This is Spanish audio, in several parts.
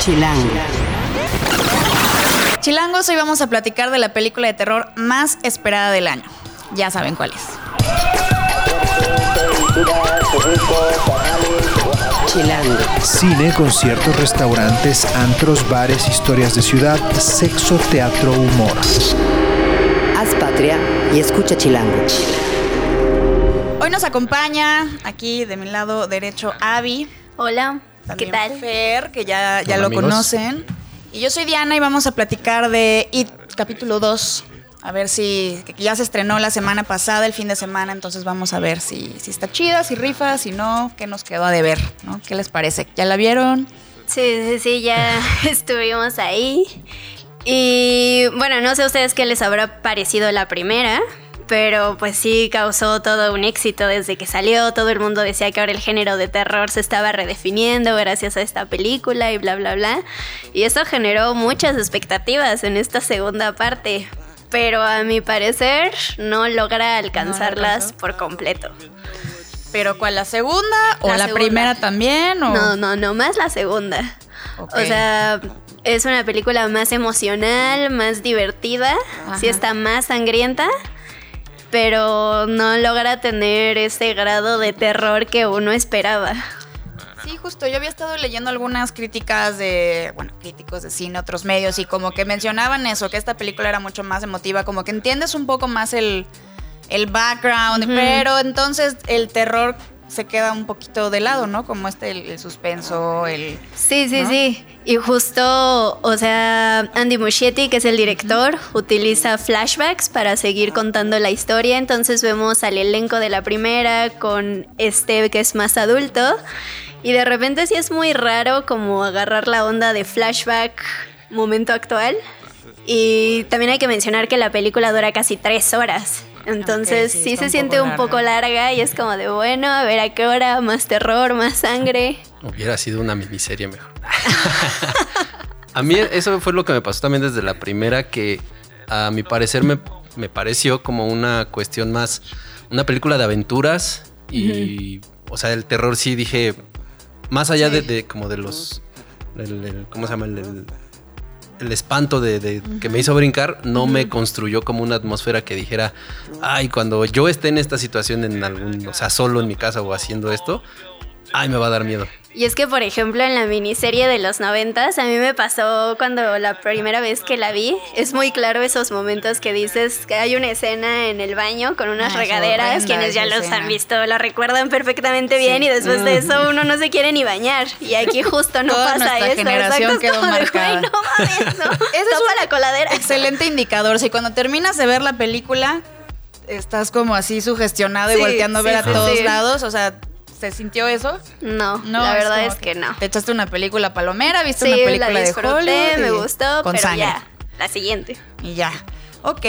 Chilango. Chilangos, hoy vamos a platicar de la película de terror más esperada del año. Ya saben cuál es. Chilango. Cine, conciertos, restaurantes, antros, bares, historias de ciudad, sexo, teatro, humor. Haz patria y escucha Chilango. Hoy nos acompaña aquí de mi lado derecho Avi. Hola, ¿qué tal? Fer, que ya, ya lo amigos. conocen. Y yo soy Diana y vamos a platicar de It capítulo 2. A ver si que ya se estrenó la semana pasada, el fin de semana, entonces vamos a ver si, si está chida, si rifa, si no, qué nos quedó a deber, ¿no? ¿Qué les parece? ¿Ya la vieron? Sí, sí, sí, ya estuvimos ahí. Y bueno, no sé a ustedes qué les habrá parecido la primera, pero pues sí causó todo un éxito desde que salió. Todo el mundo decía que ahora el género de terror se estaba redefiniendo gracias a esta película y bla, bla, bla. Y eso generó muchas expectativas en esta segunda parte. Pero a mi parecer no logra alcanzarlas alcanzó? por completo. ¿Pero cuál, la segunda o la, La segunda. primera también? O? No, no, no, más la segunda. Ok. O sea, es una película más emocional, más divertida, sí Ajá. está más sangrienta, pero no logra tener ese grado de terror que uno esperaba. Sí, justo. Yo había estado leyendo algunas críticas de, bueno, críticos de cine, otros medios, y como que mencionaban eso, que esta película era mucho más emotiva, como que entiendes un poco más el, el background, pero entonces el terror se queda un poquito de lado, ¿no? Como este, el, el suspenso, el... Sí, sí, ¿No? sí. Y justo, o sea, Andy Muschietti, que es el director, utiliza flashbacks para seguir contando la historia. Entonces vemos al elenco de la primera con este que es más adulto. Y de repente sí es muy raro como agarrar la onda de flashback momento actual. Y también hay que mencionar que la película dura casi tres horas. Entonces sí, se siente un poco larga y es como de bueno, a ver a qué hora, más terror, más sangre. Hubiera sido una miniserie mejor. a mí eso fue lo que me pasó también desde la primera, que a mi parecer me, me pareció como una cuestión más, una película de aventuras y, o sea, el terror sí dije, más allá de, de como de los, el- el- ¿cómo se llama? El, el- el espanto de, de- que me hizo brincar no me construyó como una atmósfera que dijera, ay, cuando yo esté en esta situación en algún, o sea, solo en mi casa o haciendo esto, ay, me va a dar miedo. Y es que, por ejemplo, en la miniserie de los noventas, a mí me pasó cuando la primera vez que la vi, es muy claro esos momentos que dices que hay una escena en el baño con unas Ah, es regaderas, quienes ya los escena. han visto la recuerdan perfectamente bien y después de eso uno no se quiere ni bañar. Y aquí justo no Toda pasa nuestra eso. generación exacto, es quedó como de, marcada. "Güey, no mames, ¿no? es Tapa un la coladera. Excelente indicador. Si cuando terminas de ver la película, estás como así sugestionado y Sí, volteando a ver sí, a sí, todos sí. lados, o sea... ¿Se sintió eso? No, la verdad es que no. Te echaste una película palomera, viste Sí, una película la de Hollywood. me gustó, con pero sangre. ya, la siguiente. Y ya. Ok.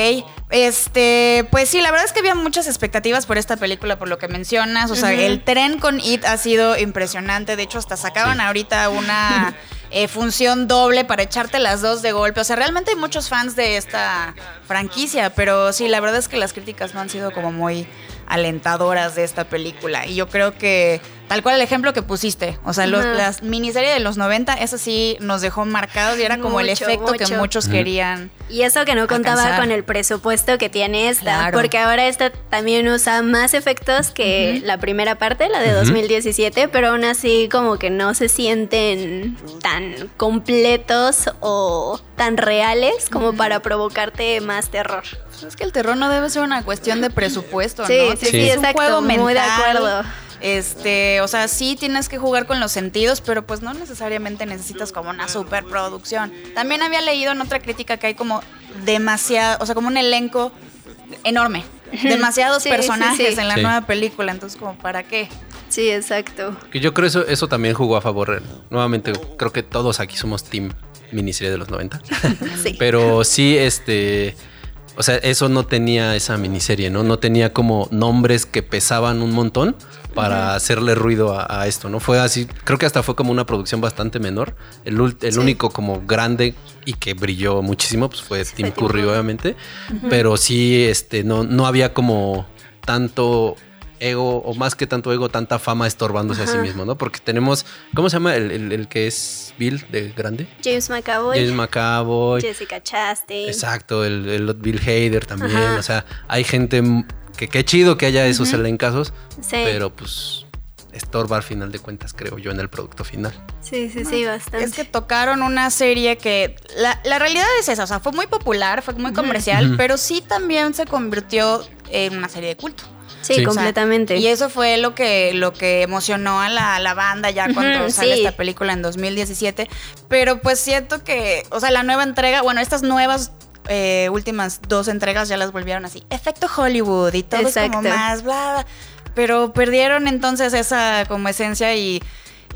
Este, pues sí, la verdad es que había muchas expectativas por esta película, por lo que mencionas. O sea, el tren con It ha sido impresionante. De hecho, hasta sacaban ahorita una eh, función doble para echarte las dos de golpe. O sea, realmente hay muchos fans de esta franquicia, pero sí, la verdad es que las críticas no han sido como muy alentadoras de esta película. Y yo creo que, tal cual el ejemplo que pusiste, o sea, los- Ajá. las miniseries de los 90, eso sí nos dejó marcados y era como el Mucho, efecto que mucho. muchos querían. Y eso que no contaba alcanzar. con el presupuesto que tiene esta, Claro. porque ahora esta también usa más efectos que la primera parte, la de 2017, pero aún así como que no se sienten tan completos o tan reales como para provocarte más terror. Es que el terror no debe ser una cuestión de presupuesto, Sí, ¿no? sí, sí, es un exacto, juego mental. muy de acuerdo. Este, o sea, sí tienes que jugar con los sentidos, pero pues no necesariamente necesitas como una superproducción. También había leído en otra crítica que hay como demasiado, o sea, como un elenco enorme. Demasiados Sí, sí, personajes sí. en la Sí. nueva película, entonces como para qué? Sí, exacto. Que yo creo eso, eso también jugó a favor. Nuevamente, creo que todos aquí somos team miniserie de los 90. Sí. Pero sí, este. O sea, eso no tenía esa miniserie, ¿no? No tenía como nombres que pesaban un montón para hacerle ruido a, a esto, ¿no? Fue así, creo que hasta fue como una producción bastante menor. El, único como grande y que brilló muchísimo, pues fue Tim Tim Curry, Curry. obviamente. Pero sí, este, no, no había como tanto ego, o más que tanto ego, tanta fama estorbándose a sí mismo, ¿no? Porque tenemos, ¿cómo se llama el, el- el que es Bill de grande? James McAvoy, James McAvoy. Jessica Chastain. Exacto, el, el Bill Hader también. Ajá. O sea, hay gente que qué chido que haya esos elencazos, Sí. pero pues estorba al final de cuentas, creo yo, en el producto final. Sí, sí, sí, bastante. Es que tocaron una serie que la, la realidad es esa, o sea, fue muy popular, fue muy comercial, pero sí también se convirtió en una serie de culto. Sí, sí. completamente. Y eso fue lo que, lo que emocionó a la, a la banda ya cuando sale sí. esta película en 2017. Pero pues siento que, o sea, la nueva entrega, bueno, estas nuevas eh, últimas dos entregas ya las volvieron así. Efecto Hollywood y todo es como más, bla, bla. Pero perdieron entonces esa como esencia y...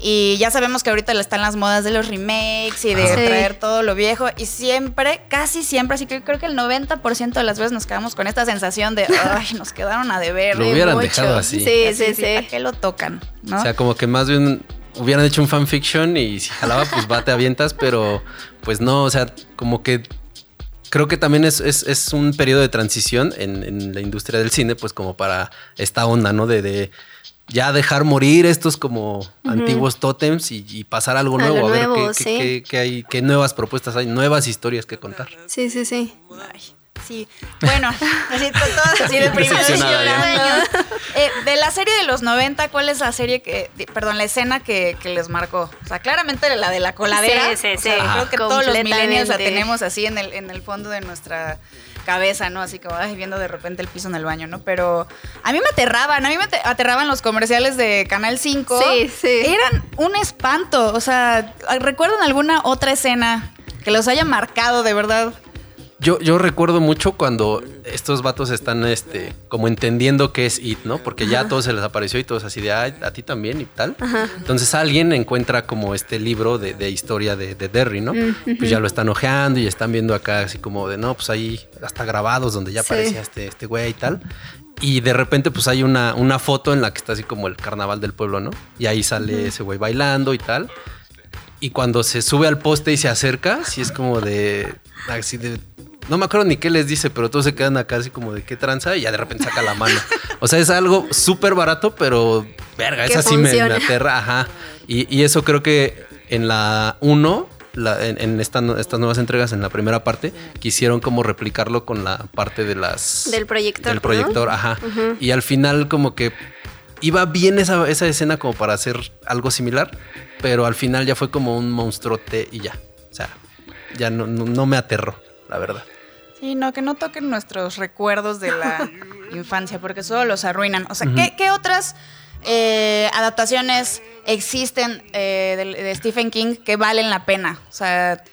Y ya sabemos que ahorita están las modas de los remakes y de Sí. traer todo lo viejo. Y siempre, casi siempre, así que creo que el 90% de las veces nos quedamos con esta sensación de, ay, nos quedaron a deber. Lo hubieran mucho. dejado así. Sí, Así, sí, sí. ¿Para qué lo tocan? ¿no? O sea, como que más bien hubieran hecho un fanfiction y si jalaba, pues va, te avientas, pero pues no, o sea, como que creo que también es, es- es un periodo de transición en, en la industria del cine, pues como para esta onda, ¿no? De, de ya dejar morir estos como antiguos tótems y, y pasar algo nuevo, a ver nuevo, qué, sí. qué- qué- qué hay, qué nuevas propuestas hay, nuevas historias que contar. Sí, sí, sí. Ay, sí. Bueno, así to- todas así de ya. Eh, de la serie de los 90, ¿cuál es la serie que, perdón, la escena que, que les marcó? O sea, claramente la de la coladera. Sí, sí, O sea, sí. Creo que todos los millennials la tenemos así en el, en el fondo de nuestra cabeza, ¿no? Así como ay, viendo de repente el piso en el baño, ¿no? Pero a mí me aterraban, a mí me ate- aterraban los comerciales de Canal 5. Sí, sí. Eran un espanto. O sea, ¿recuerdan alguna otra escena que los haya marcado de verdad? Yo, yo recuerdo mucho cuando estos vatos están este, como entendiendo qué es IT, ¿no? Porque ya a todos se les apareció y todos así de, "Ay, a ti también y tal. Entonces alguien encuentra como este libro de, de historia de, de Derry, ¿no? Pues ya lo están ojeando y están viendo acá así como de, no, pues ahí hasta grabados donde ya Sí. aparecía este, este güey y tal. Y de repente pues hay una, una foto en la que está así como el carnaval del pueblo, ¿no? Y ahí sale ese güey bailando y tal. Y cuando se sube al poste y se acerca, sí es como de. Así de. No me acuerdo ni qué les dice, pero todos se quedan acá así como de qué tranza y ya de repente saca la mano. O sea, es algo súper barato, pero verga, Que esa sí me, me aterra. Ajá. Y, y eso creo que en la 1, en, en esta estas nuevas entregas, en la primera parte, quisieron como replicarlo con la parte de las. Del proyector, Del ¿no? proyector, ajá. Y al final, como que iba bien esa, esa escena como para hacer algo similar, pero al final ya fue como un monstruote y ya. O sea, ya no, no, no me aterró, la verdad. Sí, no, que no toquen nuestros recuerdos de la infancia, porque solo los arruinan. O sea, ¿qué, qué otras eh, adaptaciones existen eh, de, de Stephen King que valen la pena? O sea,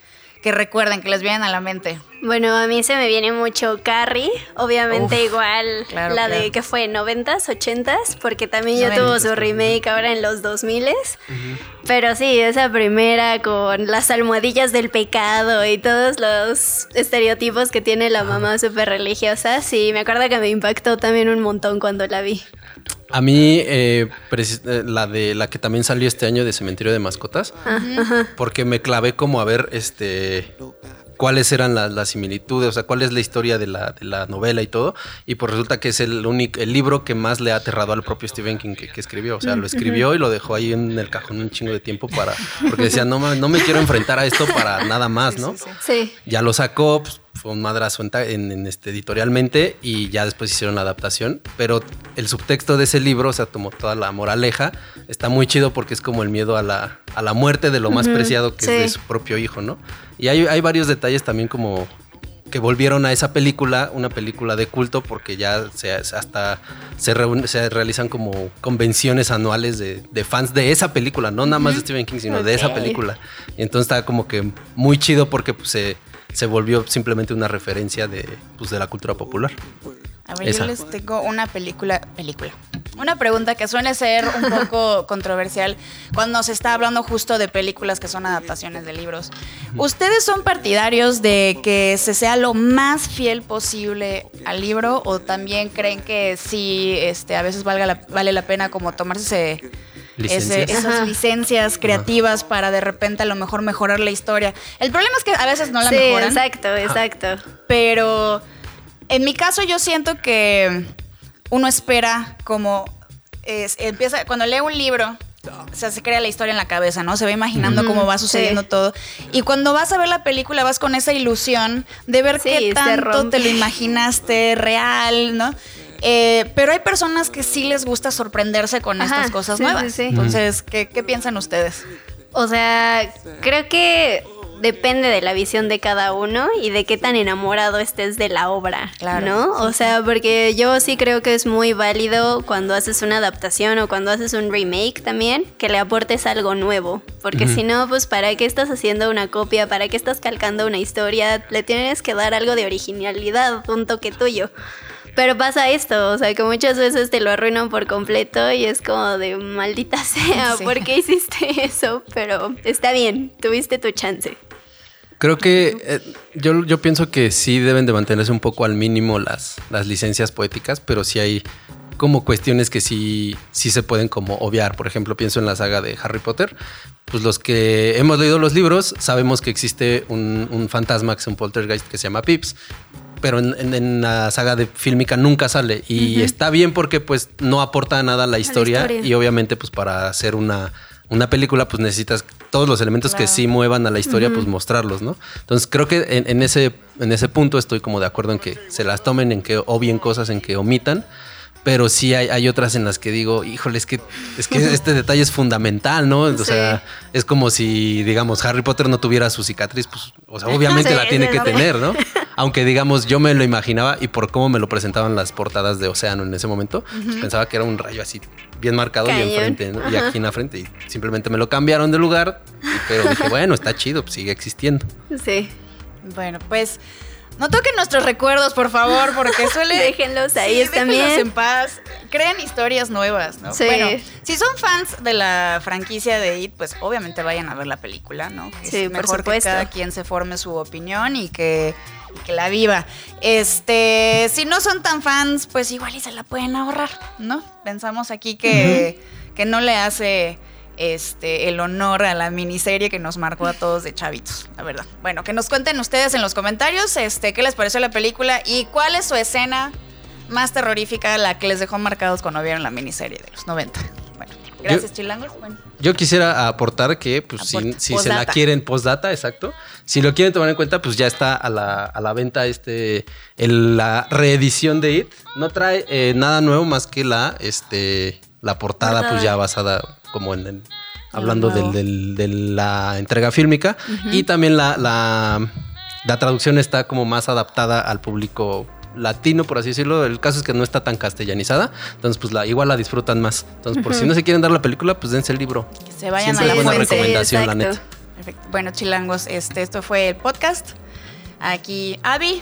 que recuerden, que les vienen a la mente. Bueno, a mí se me viene mucho Carrie, obviamente Uf, igual claro, la claro. de que fue 90s, 80s, porque también ya tuvo 90s, su remake ahora en los 2000s. Pero sí, esa primera con las almohadillas del pecado y todos los estereotipos que tiene la mamá súper religiosa, sí, me acuerdo que me impactó también un montón cuando la vi. A mí, eh, eh, la de la que también salió este año de Cementerio de Mascotas, porque me clavé como a ver este cuáles eran las, las similitudes, o sea, cuál es la historia de la, de la novela y todo. Y pues resulta que es el único, el libro que más le ha aterrado al propio Stephen King que, que escribió. O sea, lo escribió y lo dejó ahí en el cajón un chingo de tiempo para. Porque decía, no, no me quiero enfrentar a esto para nada más, ¿no? Sí. Ya lo sacó, pues, fue un madrazo en, ta- en- en, este, editorialmente y ya después hicieron la adaptación. Pero el subtexto de ese libro, o sea, tomó toda la moraleja, está muy chido porque es como el miedo a la, a la muerte de lo más preciado que sí. es de su propio hijo, ¿no? Y hay, hay varios detalles también como que volvieron a esa película, una película de culto, porque ya se, hasta se, reúne- se realizan como convenciones anuales de, de fans de esa película, no nada más de Stephen King, sino de esa película. Y entonces está como que muy chido porque pues, se, se volvió simplemente una referencia de, pues, de la cultura popular. A ver, Esa. yo les tengo una película, película. Una pregunta que suele ser un poco controversial cuando se está hablando justo de películas que son adaptaciones de libros. ¿Ustedes son partidarios de que se sea lo más fiel posible al libro o también creen que sí, este, a veces valga la- vale la pena como tomarse ese. Ese- esas licencias creativas para de repente a lo mejor mejorar la historia? El problema es que a veces no la sí, mejoran exacto, exacto. pero en mi caso yo siento que uno espera como es- empieza, cuando lee un libro, o sea, se crea la historia en la cabeza, ¿no? Se va imaginando cómo va sucediendo sí. todo. Y cuando vas a ver la película, vas con esa ilusión de ver Sí, qué tanto te lo imaginaste real, ¿no? Eh, pero hay personas que sí les gusta sorprenderse con Ajá, estas cosas sí, nuevas. sí, sí. Entonces, ¿qué, qué piensan ustedes? O sea, creo que depende de la visión de cada uno y de qué tan enamorado estés de la obra, Claro, ¿no? O sea, porque yo sí creo que es muy válido cuando haces una adaptación o cuando haces un remake también, que le aportes algo nuevo, porque si no, pues ¿para qué estás haciendo una copia? ¿Para qué estás calcando una historia? Le tienes que dar algo de originalidad, un toque tuyo. Pero pasa esto, o sea, que muchas veces te lo arruinan por completo y es como de maldita sea, Sí. ¿por qué hiciste eso? Pero está bien, tuviste tu chance. Creo que eh, yo, yo pienso que sí deben de mantenerse un poco al mínimo las, las licencias poéticas, pero sí hay como cuestiones que sí, sí se pueden como obviar. Por ejemplo, pienso en la saga de Harry Potter. Pues los que hemos leído los libros sabemos que existe un, un fantasma que es un poltergeist que se llama Pips. Pero en, en- en la saga de fílmica nunca sale. Y está bien porque pues no aporta nada a la historia. historia. Y obviamente pues para hacer una, una película pues necesitas todos los elementos que sí muevan a la historia pues mostrarlos, ¿no? Entonces creo que en, en ese, en ese punto estoy como de acuerdo en que se las tomen, en que obvien cosas, en que omitan. Pero sí hay, hay otras en las que digo, híjole, es que, es que este detalle es fundamental, ¿no? O Sí. sea, es como si, digamos, Harry Potter no tuviera su cicatriz, pues, o sea, obviamente Sí, la tiene que tener, ¿no? Aunque, digamos, yo me lo imaginaba y por cómo me lo presentaban las portadas de Océano en ese momento, pues, pensaba que era un rayo así bien marcado y Cañón. enfrente, ¿no? Y aquí en la frente. Y simplemente me lo cambiaron de lugar, y- pero dije, bueno, está chido, pues sigue existiendo. Sí. Bueno, pues no toquen nuestros recuerdos, por favor, porque suele. Déjenlos ahí, Sí, están déjenlos en paz. Creen historias nuevas, ¿no? Sí. Bueno, si son fans de la franquicia de It, pues obviamente vayan a ver la película, ¿no? Que Sí, es por mejor que cada quien se forme su opinión y que, y que la viva. Este, si no son tan fans, pues igual y se la pueden ahorrar, ¿no? Pensamos aquí que, que no le hace este, el honor a la miniserie que nos marcó a todos de chavitos, la verdad. Bueno, que nos cuenten ustedes en los comentarios este, qué les pareció la película y cuál es su escena más terrorífica, la que les dejó marcados cuando vieron la miniserie de los 90. Bueno, gracias, Yo- chilangos. Bueno, Yo quisiera aportar que, pues, si, Aporta. si se la quieren postdata, exacto. Si lo quieren tomar en cuenta, pues ya está a la, a la venta este, el- la reedición de It. No trae eh, nada nuevo más que la, este, la portada, Portada. pues ya basada como en el, hablando nuevo. del, del- de la entrega fílmica. Y también la, la, la traducción está como más adaptada al público latino, por así decirlo. El caso es que no está tan castellanizada. Entonces, pues la, igual la disfrutan más. Entonces, por si no se quieren dar la película, pues dense el libro. que se vayan Siempre a la buena fuente. recomendación, la neta. Perfecto. Bueno, chilangos, este, esto fue el podcast. Aquí Avi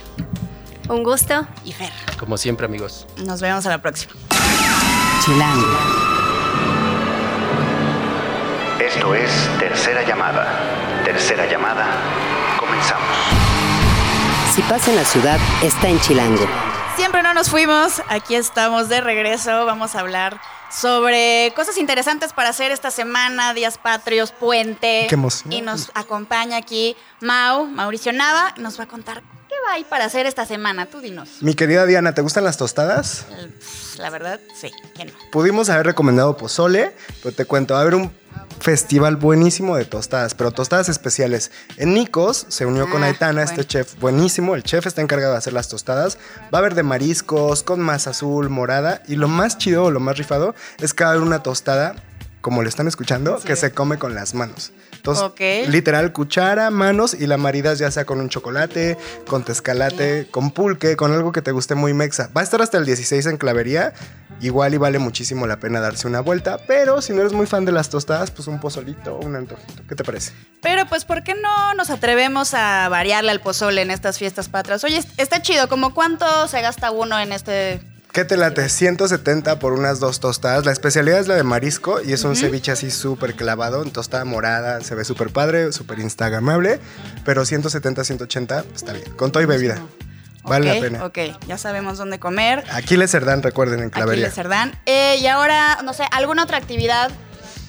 Un gusto. y Fer. Como siempre, amigos. Nos vemos a la próxima. Chilango. Esto es Tercera Llamada. Tercera Llamada. Comenzamos. Si pasa en la ciudad, está en Chilango. Siempre no nos fuimos, aquí estamos de regreso, vamos a hablar sobre cosas interesantes para hacer esta semana, días patrios, puente. Qué emoción. Y nos acompaña aquí Mau, Mauricio Nava, nos va a contar ir para hacer esta semana, tú dinos. Mi querida Diana, ¿te gustan las tostadas? Eh, La verdad, sí, que no. Pudimos haber recomendado pozole, pero te cuento, va a haber un festival buenísimo de tostadas, pero tostadas especiales. En Nicos se unió con Ah, Aitana, bueno. este chef buenísimo. El chef está encargado de hacer las tostadas. Va a haber de mariscos, con masa azul, morada. Y lo más chido o lo más rifado es que va a haber una tostada, como le están escuchando, que se come con las manos. Entonces, Ok. literal, cuchara, manos y la maridas ya sea con un chocolate, con tezcalate, con pulque, con algo que te guste muy mexa. Va a estar hasta el 16 en Clavería. Igual y vale muchísimo la pena darse una vuelta. Pero si no eres muy fan de las tostadas, pues un pozolito o un antojito. ¿Qué te parece? Pero pues, ¿por qué no nos atrevemos a variarle al pozole en estas fiestas patrias? Oye, está chido, ¿como cuánto se gasta uno en este ¿Qué te late? 170 por unas dos tostadas. La especialidad es la de marisco y es un ceviche así súper clavado en tostada morada. Se ve súper padre, súper instagramable. Pero 170, 180 está bien. Con todo y bebida. Vale la pena. Ok, ya sabemos dónde comer. Aquiles Cerdán, recuerden, en Clavería. Aquiles Cerdán. Eh, y ahora, no sé, ¿alguna otra actividad?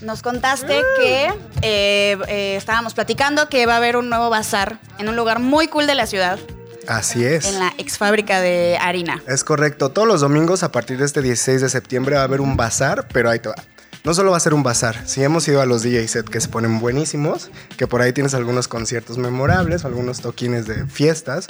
Nos contaste Mm. que eh, eh, estábamos platicando que va a haber un nuevo bazar en un lugar muy cool de la ciudad. Así es. en la ex fábrica de harina. Es correcto. Todos los domingos a partir de este 16 de septiembre va a haber un bazar, pero ahí te va. No solo va a ser un bazar, si hemos ido a los DJ set que se ponen buenísimos, que por ahí tienes algunos conciertos memorables algunos toquines de fiestas,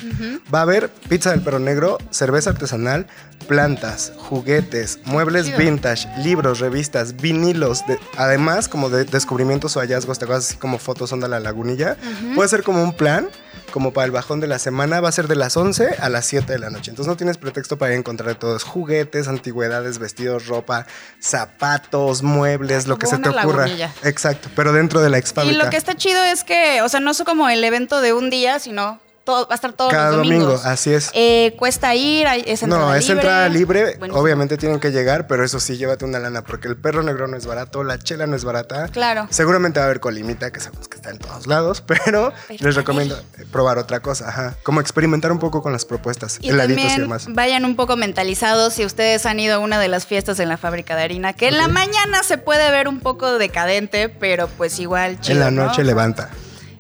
va a haber pizza del perro negro, cerveza artesanal, plantas, juguetes, muebles vintage, libros, revistas, vinilos, de- además como de descubrimientos o hallazgos, te acuerdas así como fotos onda la lagunilla, puede ser como un plan como para el bajón de la semana, va a ser de las 11 a las 7 de la noche. Entonces no tienes pretexto para ir a encontrar todos juguetes, antigüedades, vestidos, ropa, zapatos, muebles, lo que se te ocurra. lagunilla. Exacto, pero dentro de la ex Y lo que está chido es que, o sea, no es como el evento de un día, sino todo, va a estar todos Cada los domingo, así es. Eh, cuesta ir, es entrada No, libre. es entrada libre. Obviamente tienen que llegar, pero eso sí, llévate una lana, porque el perro negro no es barato, la chela no es barata. Claro. Seguramente va a haber colimita, que sabemos que está en todos lados, pero, Pero les recomiendo probar otra cosa, ajá. Como experimentar un poco con las propuestas, Y heladitos y demás. vayan un poco mentalizados si ustedes han ido a una de las fiestas en la fábrica de harina, que en la mañana se puede ver un poco decadente, pero pues igual chido, en la ¿no? noche levanta.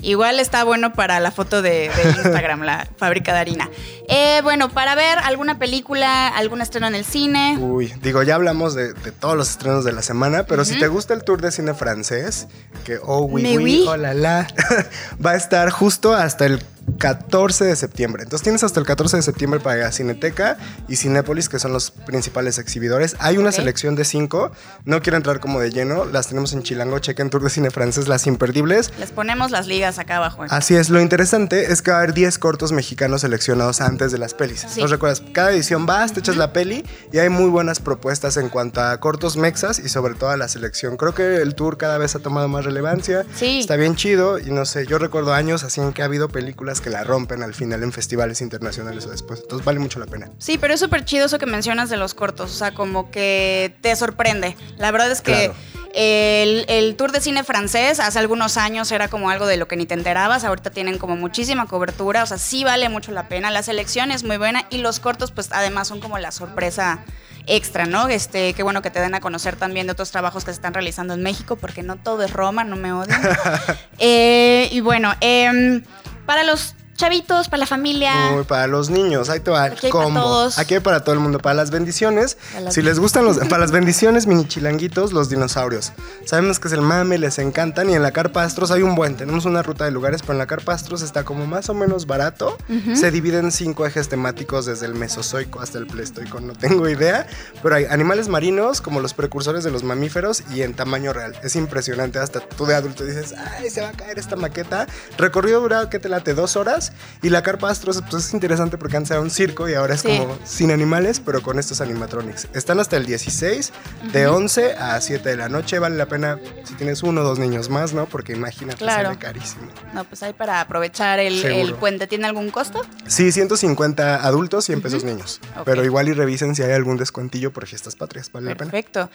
Igual está bueno para la foto de, de Instagram, la fábrica de harina. Eh, bueno, para ver alguna película, algún estreno en el cine. Uy, digo, ya hablamos de, de todos los estrenos de la semana, pero si te gusta el tour de cine francés, que oh, oui, oui. oh la la, va a estar justo hasta el 14 de septiembre. Entonces tienes hasta el 14 de septiembre para Cineteca y Cinépolis, que son los principales exhibidores. Hay una Ok. selección de cinco, no quiero entrar como de lleno, las tenemos en Chilango, chequen Tour de Cine Francés, las imperdibles. Les ponemos las ligas acá abajo. Así es, lo interesante es que va a haber 10 cortos mexicanos seleccionados antes de las pelis. Sí. ¿Nos recuerdas? Cada edición vas, te echas la peli y hay muy buenas propuestas en cuanto a cortos mexas y sobre todo a la selección. Creo que el tour cada vez ha tomado más relevancia. Sí. Está bien chido y no sé, yo recuerdo años así en que ha habido películas que la rompen al final en festivales internacionales o después. Entonces vale mucho la pena. Sí, pero es súper chido eso que mencionas de los cortos. O sea, como que te sorprende. La verdad es que Claro. el, el tour de cine francés hace algunos años era como algo de lo que ni te enterabas. Ahorita tienen como muchísima cobertura. O sea, sí vale mucho la pena. La selección es muy buena y los cortos, pues además son como la sorpresa extra, ¿no? Este, qué bueno que te den a conocer también de otros trabajos que se están realizando en México, porque no todo es Roma, no me odien. Eh, y bueno, em, para los chavitos, para la familia. Muy para los niños, ahí te va el Aquí hay para combo. todos. Aquí hay para todo el mundo. Para las bendiciones, Para las si les gustan los. Para las bendiciones, mini chilanguitos, los dinosaurios. Sabemos que es el mame, les encantan. Y en la Carpa Astros hay un buen. Tenemos una ruta de lugares, pero en la Carpa Astros está como más o menos barato. Se divide en cinco ejes temáticos, desde el Mesozoico hasta el Pleistoico. No tengo idea. Pero hay animales marinos, como los precursores de los mamíferos, y en tamaño real. Es impresionante. Hasta tú de adulto dices, ay, se va a caer esta maqueta. Recorrido dura, ¿qué te late? Dos horas. Y la Carpa Astros, pues es interesante porque antes era un circo y ahora es Sí. como sin animales, pero con estos animatronics. Están hasta el 16, de 11 a 7 de la noche. Vale la pena si tienes uno o dos niños más, ¿no? Porque imagínate, Claro. sale carísimo. No, pues hay para aprovechar el, puente. ¿Tiene algún costo? Sí, 150 adultos, 100 pesos niños. Pero igual y revisen si hay algún descuentillo por fiestas patrias. Vale la pena. Perfecto.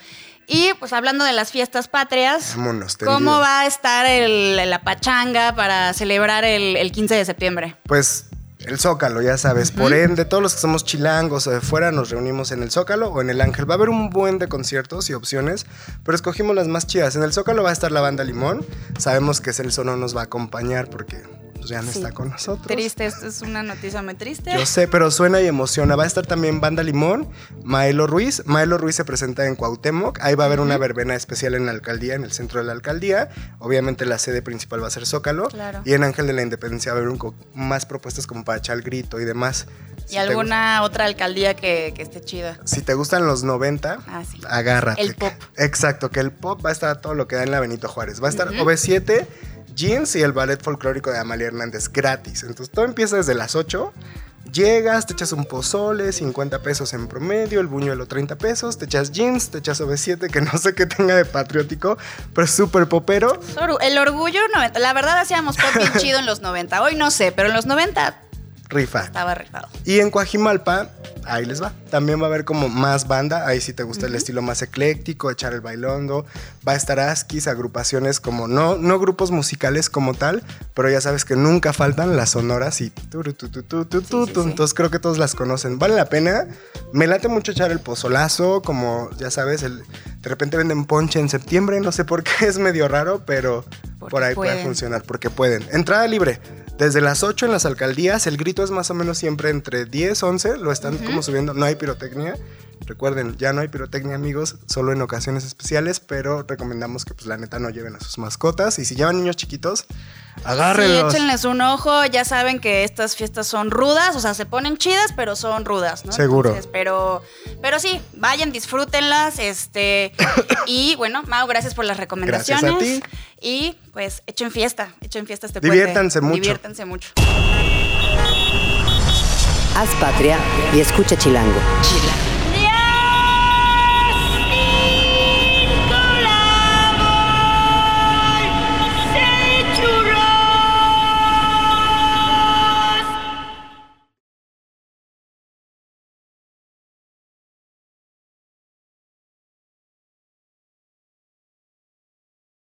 Y pues hablando de las fiestas patrias, Vámonos. ¿cómo va a estar el- la pachanga para celebrar el, el 15 de septiembre? Pues el Zócalo, ya sabes. Por ende, todos los que somos chilangos o de fuera nos reunimos en el Zócalo o en el Ángel. Va a haber un buen de conciertos y opciones, pero escogimos las más chidas. En el Zócalo va a estar la banda Limón. Sabemos que Celso no nos va a acompañar porque pues, ya no Sí. está con nosotros. Triste, esto es una noticia muy triste. Yo sé, pero suena y emociona. Va a estar también Banda Limón, Maelo Ruiz. Maelo Ruiz se presenta en Cuauhtémoc. Ahí va a haber una verbena especial en la alcaldía, en el centro de la alcaldía. Obviamente la sede principal va a ser Zócalo. Claro. Y en Ángel de la Independencia va a haber un más propuestas como para echar el grito y demás. ¿Y Si alguna otra alcaldía que, que esté chida? Si te gustan los 90, Ah, sí. agárrate. El pop. Exacto, que el pop va a estar a todo lo que da en la Benito Juárez. Va a estar OV7, Jeans y el ballet folclórico de Amalia Hernández gratis. Entonces todo empieza desde las 8. Llegas, te echas un pozole, 50 pesos en promedio, el buñuelo 30 pesos, te echas jeans, te echas OV7, que no sé qué tenga de patriótico, pero es súper popero. El orgullo 90. La verdad hacíamos pop bien chido en los 90. Hoy no sé, pero en los 90 Rifa. estaba rifado. Y en Coajimalpa, ahí les va. También va a haber como más banda. Ahí si te gusta el estilo más ecléctico, echar el bailondo. Va a estar Askis, agrupaciones como, no, no grupos musicales como tal, pero ya sabes que nunca faltan las sonoras y tu, tu, tu, tu, tu, sí, tu. sí. entonces creo que todos las conocen. Vale la pena. Me late mucho echar el pozolazo, como ya sabes, el, de repente venden ponche en septiembre, no sé por qué es medio raro, pero Porque por ahí puede pueden. funcionar, porque pueden. Entrada libre. Desde las 8 en las alcaldías, el grito es más o menos siempre entre 10, 11, lo están como subiendo, no hay pirotecnia. Recuerden, ya no hay pirotecnia, amigos, solo en ocasiones especiales, pero recomendamos que, pues, la neta, no lleven a sus mascotas. Y si llevan niños chiquitos, agárrenlos. Sí, échenles un ojo. Ya saben que estas fiestas son rudas, o sea, se ponen chidas, pero son rudas, ¿no? Seguro. Entonces, pero, pero sí, vayan, disfrútenlas. Este, y bueno, Mau, gracias por las recomendaciones. Gracias a ti. Y pues echen fiesta, echen fiesta este Diviértanse puente. mucho. Diviértanse mucho. Haz patria y escucha Chilango.